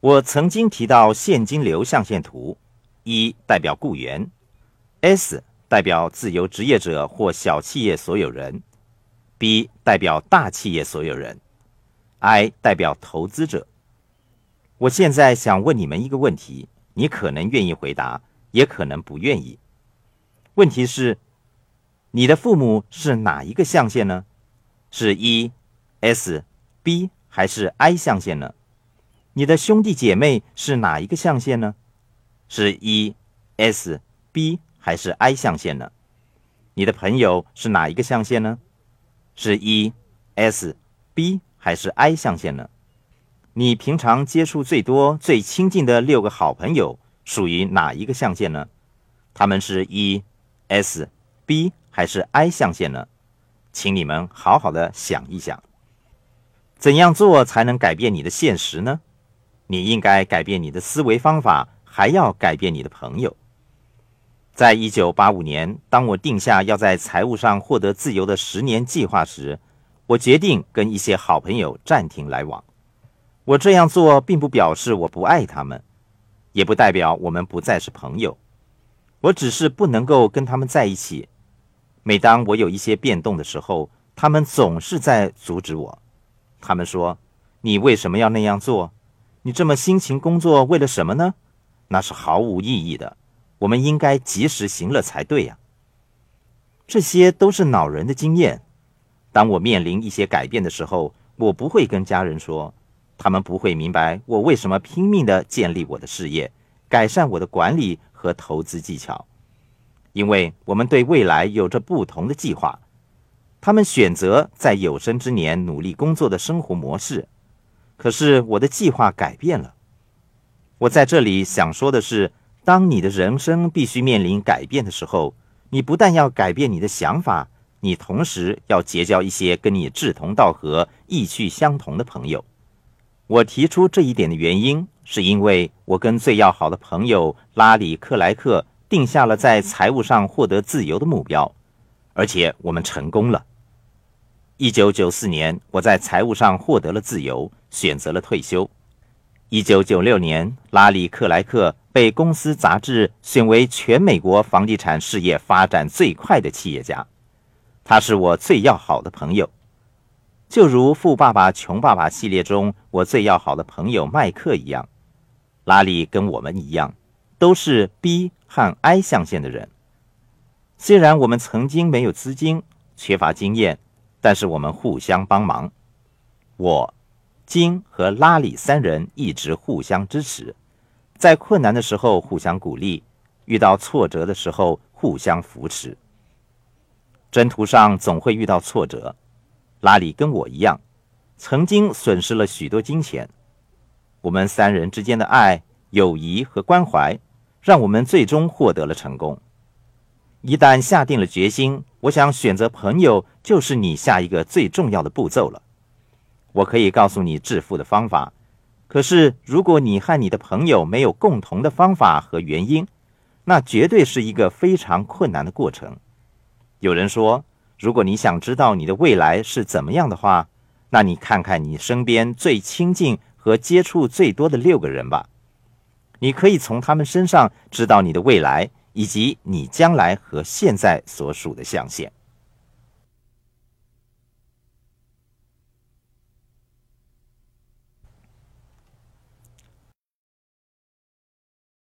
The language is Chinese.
我曾经提到现金流象限图，一代表雇员，S 代表自由职业者或小企业所有人，B 代表大企业所有人，I 代表投资者。我现在想问你们一个问题，你可能愿意回答，也可能不愿意。问题是，你的父母是哪一个象限呢？是一 S、B 还是 I 象限呢？你的兄弟姐妹是哪一个象限呢？是 E、S、B 还是 I 象限呢？你的朋友是哪一个象限呢？是 E、S、B 还是 I 象限呢？你平常接触最多、最亲近的六个好朋友属于哪一个象限呢？他们是 E、S、B 还是 I 象限呢？请你们好好的想一想，怎样做才能改变你的现实呢？你应该改变你的思维方法，还要改变你的朋友。在一九八五年，当我定下要在财务上获得自由的十年计划时，我决定跟一些好朋友暂停来往。我这样做并不表示我不爱他们，也不代表我们不再是朋友。我只是不能够跟他们在一起。每当我有一些变动的时候，他们总是在阻止我。他们说：“你为什么要那样做？”你这么辛勤工作，为了什么呢？那是毫无意义的。我们应该及时行乐才对呀。这些都是恼人的经验。当我面临一些改变的时候，我不会跟家人说，他们不会明白我为什么拼命的建立我的事业，改善我的管理和投资技巧。因为我们对未来有着不同的计划。他们选择在有生之年努力工作的生活模式。可是我的计划改变了。我在这里想说的是，当你的人生必须面临改变的时候，你不但要改变你的想法，你同时要结交一些跟你志同道合、意趣相同的朋友。我提出这一点的原因，是因为我跟最要好的朋友拉里·克莱克定下了在财务上获得自由的目标，而且我们成功了。一九九四年，我在财务上获得了自由。选择了退休。一九九六年，拉里·克莱克被公司杂志选为全美国房地产事业发展最快的企业家。他是我最要好的朋友，就如《富爸爸穷爸爸》系列中我最要好的朋友麦克一样。拉里跟我们一样，都是 B 和 I 象限的人。虽然我们曾经没有资金，缺乏经验，但是我们互相帮忙。我。金和拉里三人一直互相支持，在困难的时候互相鼓励，遇到挫折的时候互相扶持。征途上总会遇到挫折，拉里跟我一样，曾经损失了许多金钱。我们三人之间的爱、友谊和关怀，让我们最终获得了成功。一旦下定了决心，我想选择朋友就是你下一个最重要的步骤了。我可以告诉你致富的方法，可是如果你和你的朋友没有共同的方法和原因，那绝对是一个非常困难的过程。有人说，如果你想知道你的未来是怎么样的话，那你看看你身边最亲近和接触最多的六个人吧，你可以从他们身上知道你的未来以及你将来和现在所属的象限。